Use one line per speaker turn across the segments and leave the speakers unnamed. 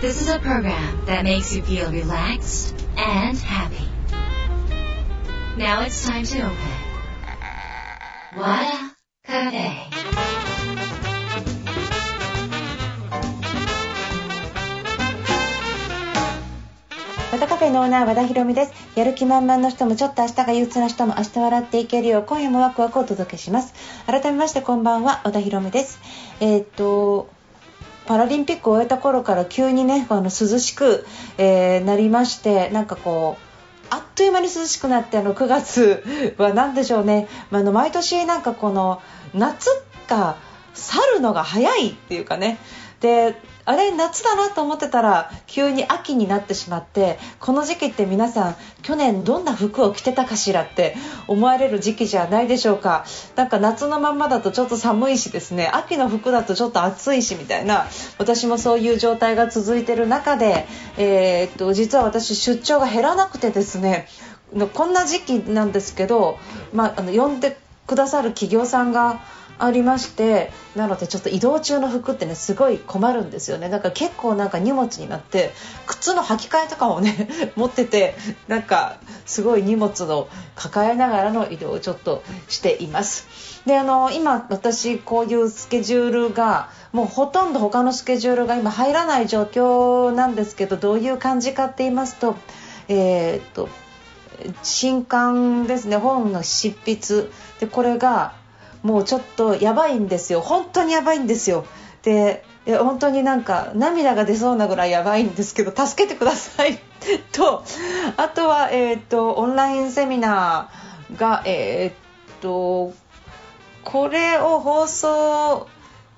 This is a program that makes you feel relaxed and happy. Now it's time to open. Wada Cafe.
和田カフェのオーナー和田博美ですやる気満々の人もちょっと明日が憂鬱な人も明日笑っていけるよう今夜もワクワクをお届けします改めましてこんばんは和田博美ですえーっとパラリンピックを終えた頃から急にねあの涼しく、えーなりましてなんかこうあっという間に涼しくなってあの9月 は何でしょうね、まあ、の毎年なんかこの夏が去るのが早いっていうかね。であれ夏だなと思ってたら急に秋になってしまってこの時期って皆さん去年どんな服を着てたかしらって思われる時期じゃないでしょうか。なんか夏のまんまだとちょっと寒いしですね。秋の服だとちょっと暑いしみたいな私もそういう状態が続いている中で、えーっと実は私出張が減らなくてですねこんな時期なんですけど、まあ、あの呼んでくださる企業さんがありましてなのでちょっと移動中の服ってねすごい困るんですよね。だから結構なんか荷物になって靴の履き替えとかもね 持っててなんかすごい荷物を抱えながらの移動をちょっとしています。であの今私こういうスケジュールがもうほとんど他のスケジュールが今入らない状況なんですけどどういう感じかって言いますとえーっと新刊ですね本の執筆。でこれがもうちょっとやばいんですよ。本当にやばいんですよ。で本当になんか涙が出そうなぐらいやばいんですけど助けてください。とあとは、えー、とオンラインセミナーがえっ、とこれを放送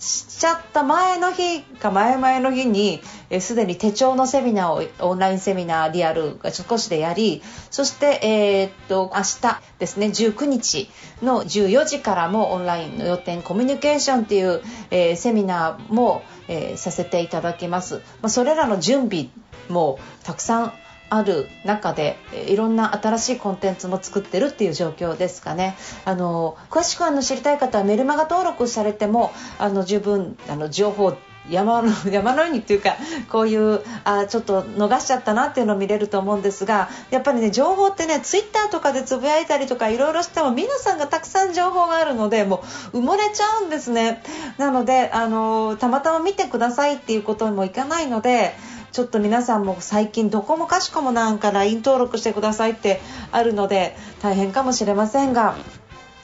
しちゃった前の日か前々の日にすで、に手帳のセミナーをオンラインセミナーリアルが少しでやりそして、えーっと明日ですね19日の14時からもオンラインの予定コミュニケーションっていう、えーセミナーも、えーさせていただきます、まあ、それらの準備もたくさんある中でいろんな新しいコンテンツも作ってるっていう状況ですかね。あの詳しくあの知りたい方はメルマガ登録されてもあの十分あの情報山の 山のようにっていうかこういうあちょっと逃しちゃったなっていうのを見れると思うんですがやっぱりね情報ってねツイッターとかでつぶやいたりとかいろいろしても皆さんがたくさん情報があるのでもう埋もれちゃうんですね。なのであのたまたま見てくださいっていうことにもいかないのでちょっと皆さんも最近どこもかしこもなんか LINE 登録してくださいってあるので大変かもしれませんが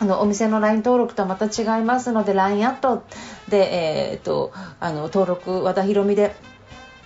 あのお店の LINE 登録とはまた違いますので LINE アットで、えー、とあの登録和田ひろみで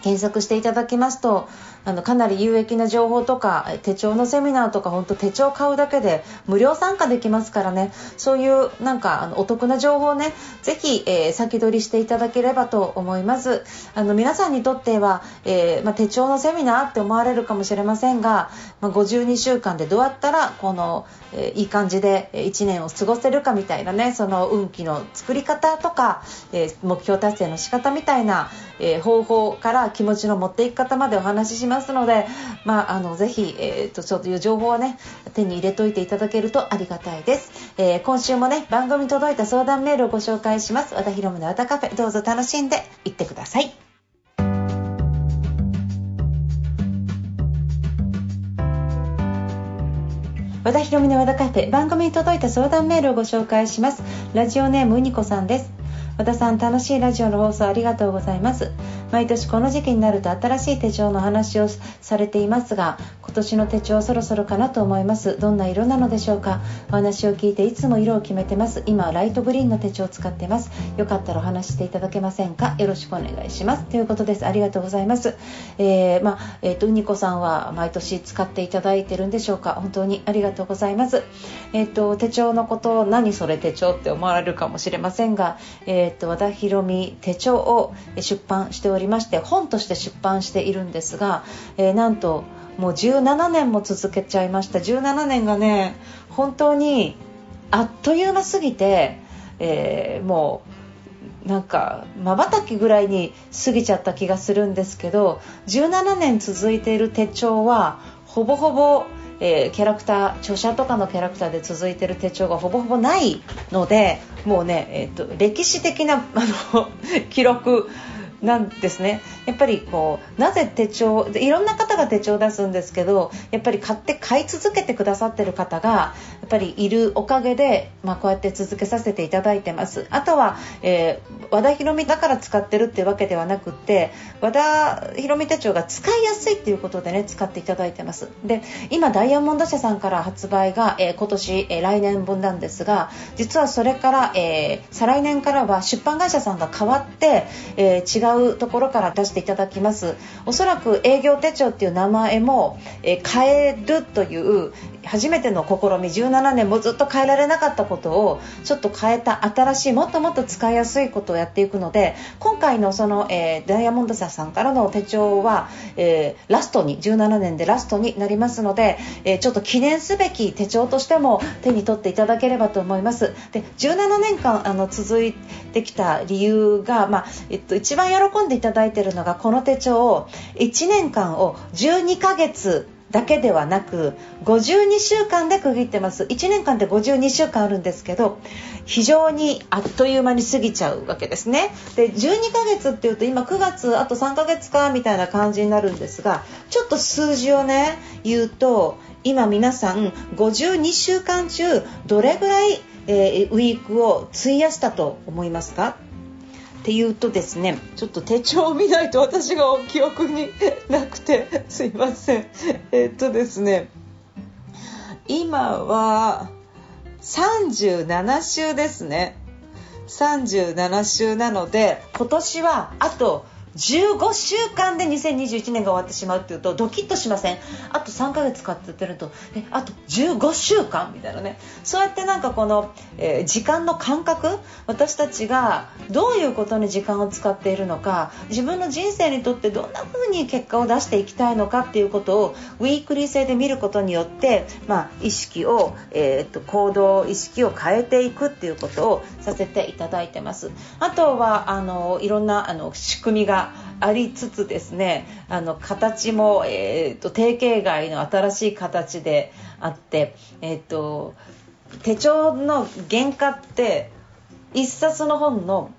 検索していただきますとあのかなり有益な情報とか手帳のセミナーとか本当手帳買うだけで無料参加できますからね。そういうなんかあのお得な情報をねぜひ、えー先取りしていただければと思います。あの皆さんにとっては、えーまあ、手帳のセミナーって思われるかもしれませんが、まあ、52週間でどうやったらこの、えーいい感じで1年を過ごせるかみたいなねその運気の作り方とか、えー目標達成の仕方みたいな、えー方法から気持ちの持っていき方までお話ししますので、まあ、あのぜひ、えー、とそういう情報をね手に入れといていただけるとありがたいです、えー今週もね番組に届いた相談メールをご紹介します。和田ひろむの和田カフェどうぞ楽しんでいってください。和田ひろみの和田カフェ番組に届いた相談メールをご紹介します。ラジオネームうにこさんです。和田さん楽しいラジオの放送ありがとうございます。毎年この時期になると新しい手帳の話をされていますが今年の手帳そろそろかなと思います。どんな色なのでしょうか。お話を聞いていつも色を決めてます。今はライトグリーンの手帳を使ってます。よかったらお話していただけませんか。よろしくお願いします。ということです。ありがとうございます。えーまあえーとうにこさんは毎年使っていただいてるんでしょうか。本当にありがとうございます。えっ、と手帳のこと何それ手帳って思われるかもしれませんがえっ、と和田ひろみ手帳を出版しておりまして本として出版しているんですが、えーなんともう17年も続けちゃいました。17年がね本当にあっという間すぎて、えーもうなんかまばたきぐらいに過ぎちゃった気がするんですけど17年続いている手帳はほぼほぼ、えーキャラクター著者とかのキャラクターで続いてる手帳がほぼほぼないのでもうね、えー、と歴史的な あの記録なんですね。やっぱりこうなぜ手帳いろんな方が手帳を出すんですけどやっぱり買って買い続けてくださってる方がぱりいるおかげで、まあ、こうやって続けさせていただいてます。あとは、えー、和田博美だから使ってるってわけではなくって和田博美手帳が使いやすいっていうことでね使っていただいてます。で今ダイヤモンド社さんから発売が、えー、今年、えー、来年分なんですが実はそれから、え再来年からは出版会社さんが変わって、え違ううところから出していただきます。おそらく営業手帳っていう名前も、えー、変えるという初めての試み17年もずっと変えられなかったことをちょっと変えた新しいもっともっと使いやすいことをやっていくので今回のその、えー、ダイヤモンド社さんからの手帳は、えー、ラストに17年でラストになりますので、えー、ちょっと記念すべき手帳としても手に取っていただければと思います。で17年間あの続いてきた理由が、まあえっと、一番喜んでいただいているのがこの手帳を1年間を12ヶ月だけではなく52週間で区切ってます。1年間で52週間あるんですけど非常にあっという間に過ぎちゃうわけですね。で12ヶ月っていうと今9月あと3ヶ月かみたいな感じになるんですがちょっと数字をね言うと今皆さん52週間中どれぐらい、えー、ウィークを費やしたと思いますか？っていうとですねちょっと手帳を見ないと私が記憶になくて すいません。えっとですね今は37週ですね。37週なので今年はあと15週間で2021年が終わってしまうっていうとドキッとしません？あと3ヶ月かって言ってるとえあと15週間？みたいなね。そうやってなんかこの、えー、時間の感覚私たちがどういうことに時間を使っているのか？自分の人生にとってどんな風に結果を出していきたいのかっていうことをウィークリー制で見ることによって、まあ、意識を、えー、っと行動意識を変えていくっていうことをさせていただいてます。あとはあのいろんなあの仕組みがありつつですねあの形も、えーと、定型外の新しい形であって、えーと、手帳の原価って1冊の本の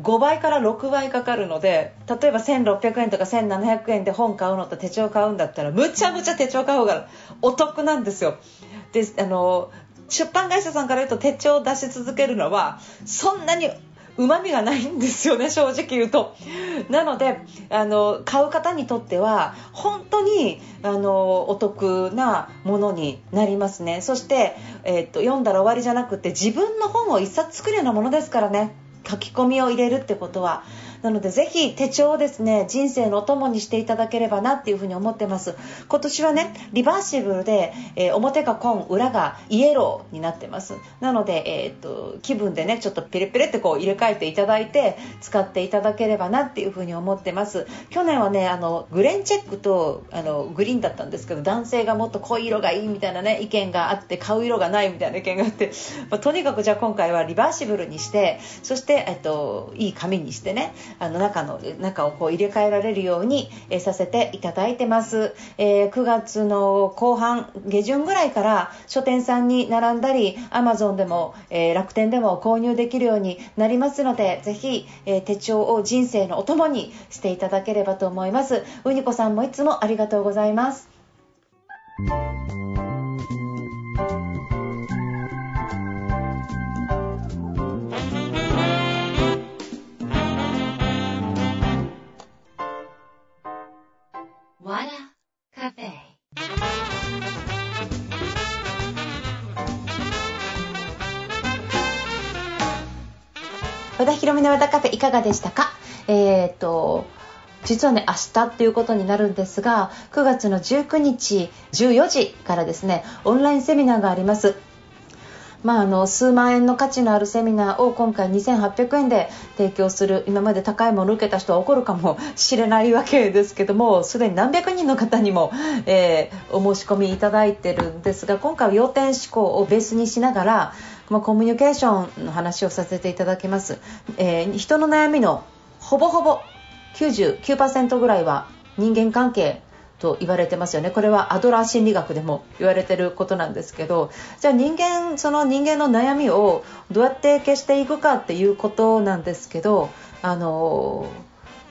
5倍から6倍かかるので例えば1600円とか1700円で本買うのと手帳買うんだったらむちゃむちゃ手帳買う方がお得なんですよ。であの出版会社さんから言うと手帳を出し続けるのはそんなにうまみがないんですよね 正直言うと。なのであの買う方にとっては本当にあのお得なものになりますね。そして、えー、っと読んだら終わりじゃなくて自分の本を1冊作るようなものですからね。書き込みを入れるってことは。なのでぜひ手帳をですね人生のお供にしていただければなっていうふに思ってます。今年はねリバーシブルで、えー、表が紺裏がイエローになってます。なので、えー、っと気分でねちょっとピレピレってこう入れ替えていただいて使っていただければなっていうふに思ってます。去年はねあのグレンチェックとあのグリーンだったんですけど男性がもっと濃い色がいいみたいなね意見があって買う色がないみたいな意見があって、まあ、とにかくじゃあ今回はリバーシブルにしてそして、えっと、いい紙にしてねあの中の中をこう入れ替えられるように、えさせていただいてます、えー、9月の後半下旬ぐらいから書店さんに並んだり Amazon でも、えー、楽天でも購入できるようになりますのでぜひ、えー、手帳を人生のお供にしていただければと思います。うにこさんもいつもありがとうございます。和田博美の和田カフェいかがでしたか？えっ、と実はね明日っていうことになるんですが9月の19日14時からですねオンラインセミナーがあります。まあ、あの数万円の価値のあるセミナーを今回2800円で提供する今まで高いものを受けた人は怒るかもしれないわけですけどもすでに何百人の方にも、えー、お申し込みいただいてるんですが今回は要点思考をベースにしながらまあ、コミュニケーションの話をさせていただきます、えー、人の悩みのほぼほぼ99%ぐらいは人間関係と言われてますよね。これはアドラー心理学でも 言われてることなんですけどじゃあ人間その人間の悩みをどうやって消していくかっていうことなんですけどあの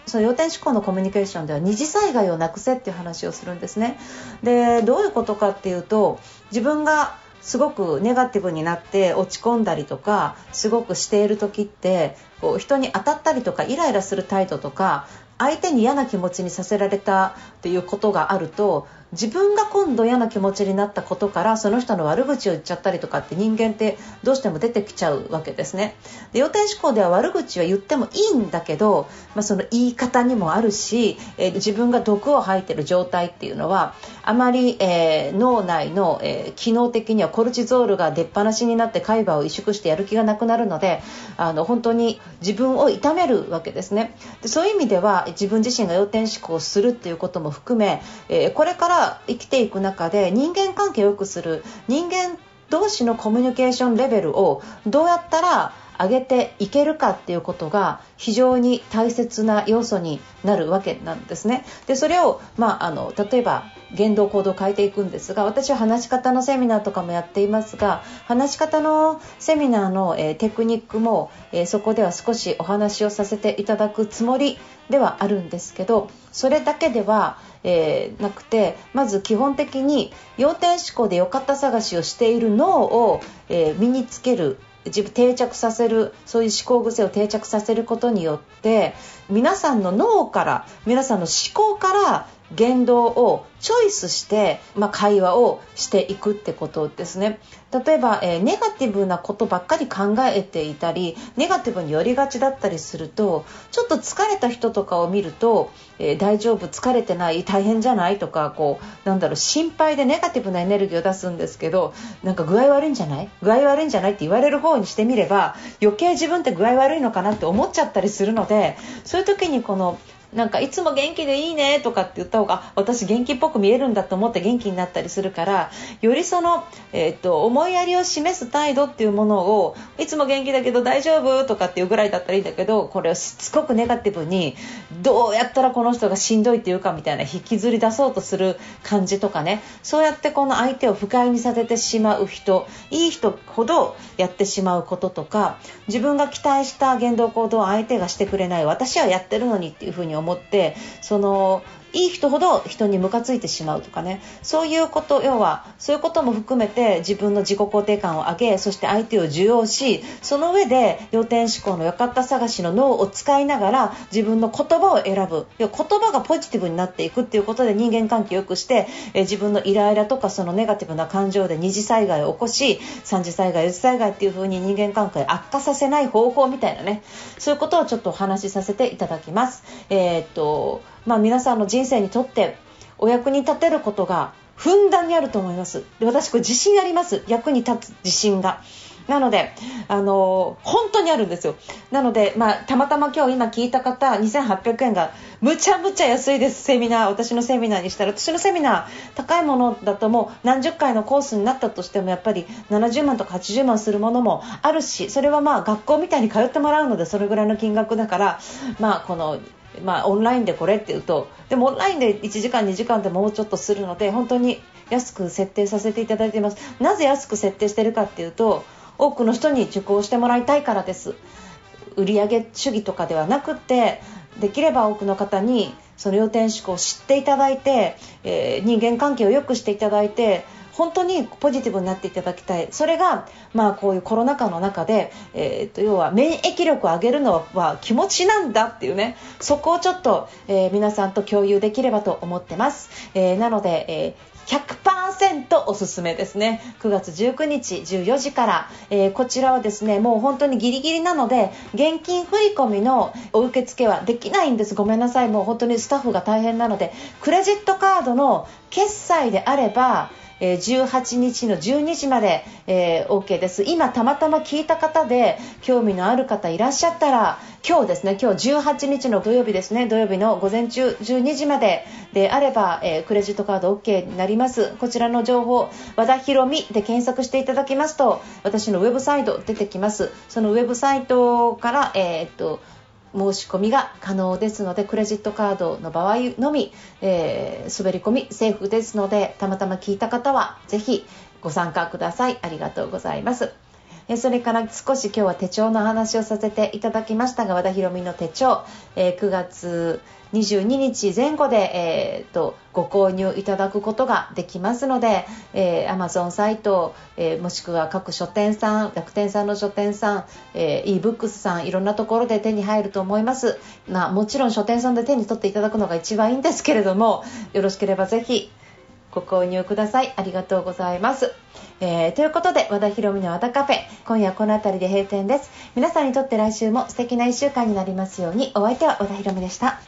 その要点思考のコミュニケーションでは二次災害をなくせっていう話をするんですね。でどういうことかっていうと自分がすごくネガティブになって落ち込んだりとかすごくしている時ってこう人に当たったりとかイライラする態度とか相手に嫌な気持ちにさせられたっていうことがあると自分が今度嫌な気持ちになったことからその人の悪口を言っちゃったりとかって人間ってどうしても出てきちゃうわけですね。で要点思考では悪口は言ってもいいんだけど、まあ、その言い方にもあるし、えー、自分が毒を吐いてる状態っていうのはあまり、えー、脳内の、えー、機能的にはコルチゾールが出っ放しになって海馬を萎縮してやる気がなくなるのであの本当に自分を痛めるわけですね。でそういう意味では自分自身が要点思考をするっていうことも含め、えこれから生きていく中で人間関係を良くする人間同士のコミュニケーションレベルをどうやったら上げていけるかっていうことが非常に大切な要素になるわけなんですね。でそれを、まあ、あの例えば言動行動を変えていくんですが私は話し方のセミナーとかもやっていますが話し方のセミナーの、えー、テクニックも、えー、そこでは少しお話をさせていただくつもりではあるんですけどそれだけでは、えー、なくてまず基本的に要点思考で良かった探しをしている脳を、え身につける自分定着させるそういう思考癖を定着させることによって皆さんの脳から皆さんの思考から言動をチョイスして、まあ、会話をしていくってことですね。例えば、えー、ネガティブなことばっかり考えていたりネガティブに寄りがちだったりするとちょっと疲れた人とかを見ると、えー、大丈夫疲れてない大変じゃないとかこうなんだろう心配でネガティブなエネルギーを出すんですけどなんか具合悪いんじゃない？具合悪いんじゃないって言われる方にしてみれば余計自分って具合悪いのかなって思っちゃったりするのでそういう時にこのなんかいつも元気でいいねとかって言った方が私元気っぽく見えるんだと思って元気になったりするからよりその、えー、っと思いやりを示す態度っていうものをいつも元気だけど大丈夫とかっていうぐらいだったらいいんだけどこれをしつこくネガティブにどうやったらこの人がしんどいっていうかみたいな引きずり出そうとする感じとかね。そうやってこの相手を不快にさせてしまう人いい人ほどやってしまうこととか自分が期待した言動行動を相手がしてくれない私はやってるのにっていうふうに思ってそのいい人ほど人にムカついてしまうとかね。そういうこと要はそういうことも含めて自分の自己肯定感を上げそして相手を受容しその上で要点思考の良かった探しの脳を使いながら自分の言葉を選ぶ。言葉がポジティブになっていくっていうことで人間関係を良くしてえ自分のイライラとかそのネガティブな感情で二次災害を起こし三次災害四次災害っていう風に人間関係悪化させない方法みたいなね。そういうことをちょっとお話しさせていただきます。えー、っとまあ、皆さんの人生にとってお役に立てることがふんだんにあると思いますで私これ自信あります役に立つ自信がなので、あの本当にあるんですよ。なので、まあ、たまたま今日今聞いた方、2800円がむちゃむちゃ安いです、セミナー。私のセミナーにしたら。私のセミナー、高いものだともう何十回のコースになったとしても、やっぱり70万とか80万するものもあるし、それはまあ学校みたいに通ってもらうので、それぐらいの金額だから、まあ、このまあ、オンラインでこれって言うとでもオンラインで1時間2時間でもうちょっとするので本当に安く設定させていただいています。なぜ安く設定してるかっていうと多くの人に受講してもらいたいからです。売上主義とかではなくてできれば多くの方にその要点思考を知っていただいて、えー、人間関係を良くしていただいて本当にポジティブになっていただきたい。それが、まあ、こういうコロナ禍の中で、えー、と要は免疫力を上げるのは気持ちなんだっていうね。そこをちょっと、えー、皆さんと共有できればと思ってます、えー、なので、え100%おすすめですね。9月19日14時から、えー、こちらはですねもう本当にギリギリなので現金振込のお受付はできないんです。ごめんなさい。もう本当にスタッフが大変なのでクレジットカードの決済であればえ18日の12時まで、えー、OK です。今たまたま聞いた方で興味のある方いらっしゃったら今日ですね今日18日の土曜日ですね土曜日の午前中12時までであれば、えー、クレジットカード OK になりますこちらの情報和田ひろみで検索していただきますと私のウェブサイト出てきますそのウェブサイトから、えー、っと申し込みが可能ですのでクレジットカードの場合のみ、えー、滑り込みセーフですのでたまたま聞いた方はぜひご参加ください。ありがとうございます。えそれから少し今日は手帳の話をさせていただきましたが和田博美の手帳、え9月22日前後で、えーと、ご購入いただくことができますので、えー、Amazon サイト、えー、もしくは各書店さん、楽天さんの書店さん、えー、ebooks さん、いろんなところで手に入ると思います。まあ、もちろん書店さんで手に取っていただくのが一番いいんですけれども、よろしければぜひご購入ください。ありがとうございます。えー、ということで、和田博美の和田カフェ、今夜この辺りで閉店です。皆さんにとって来週も素敵な1週間になりますように、お相手は和田博美でした。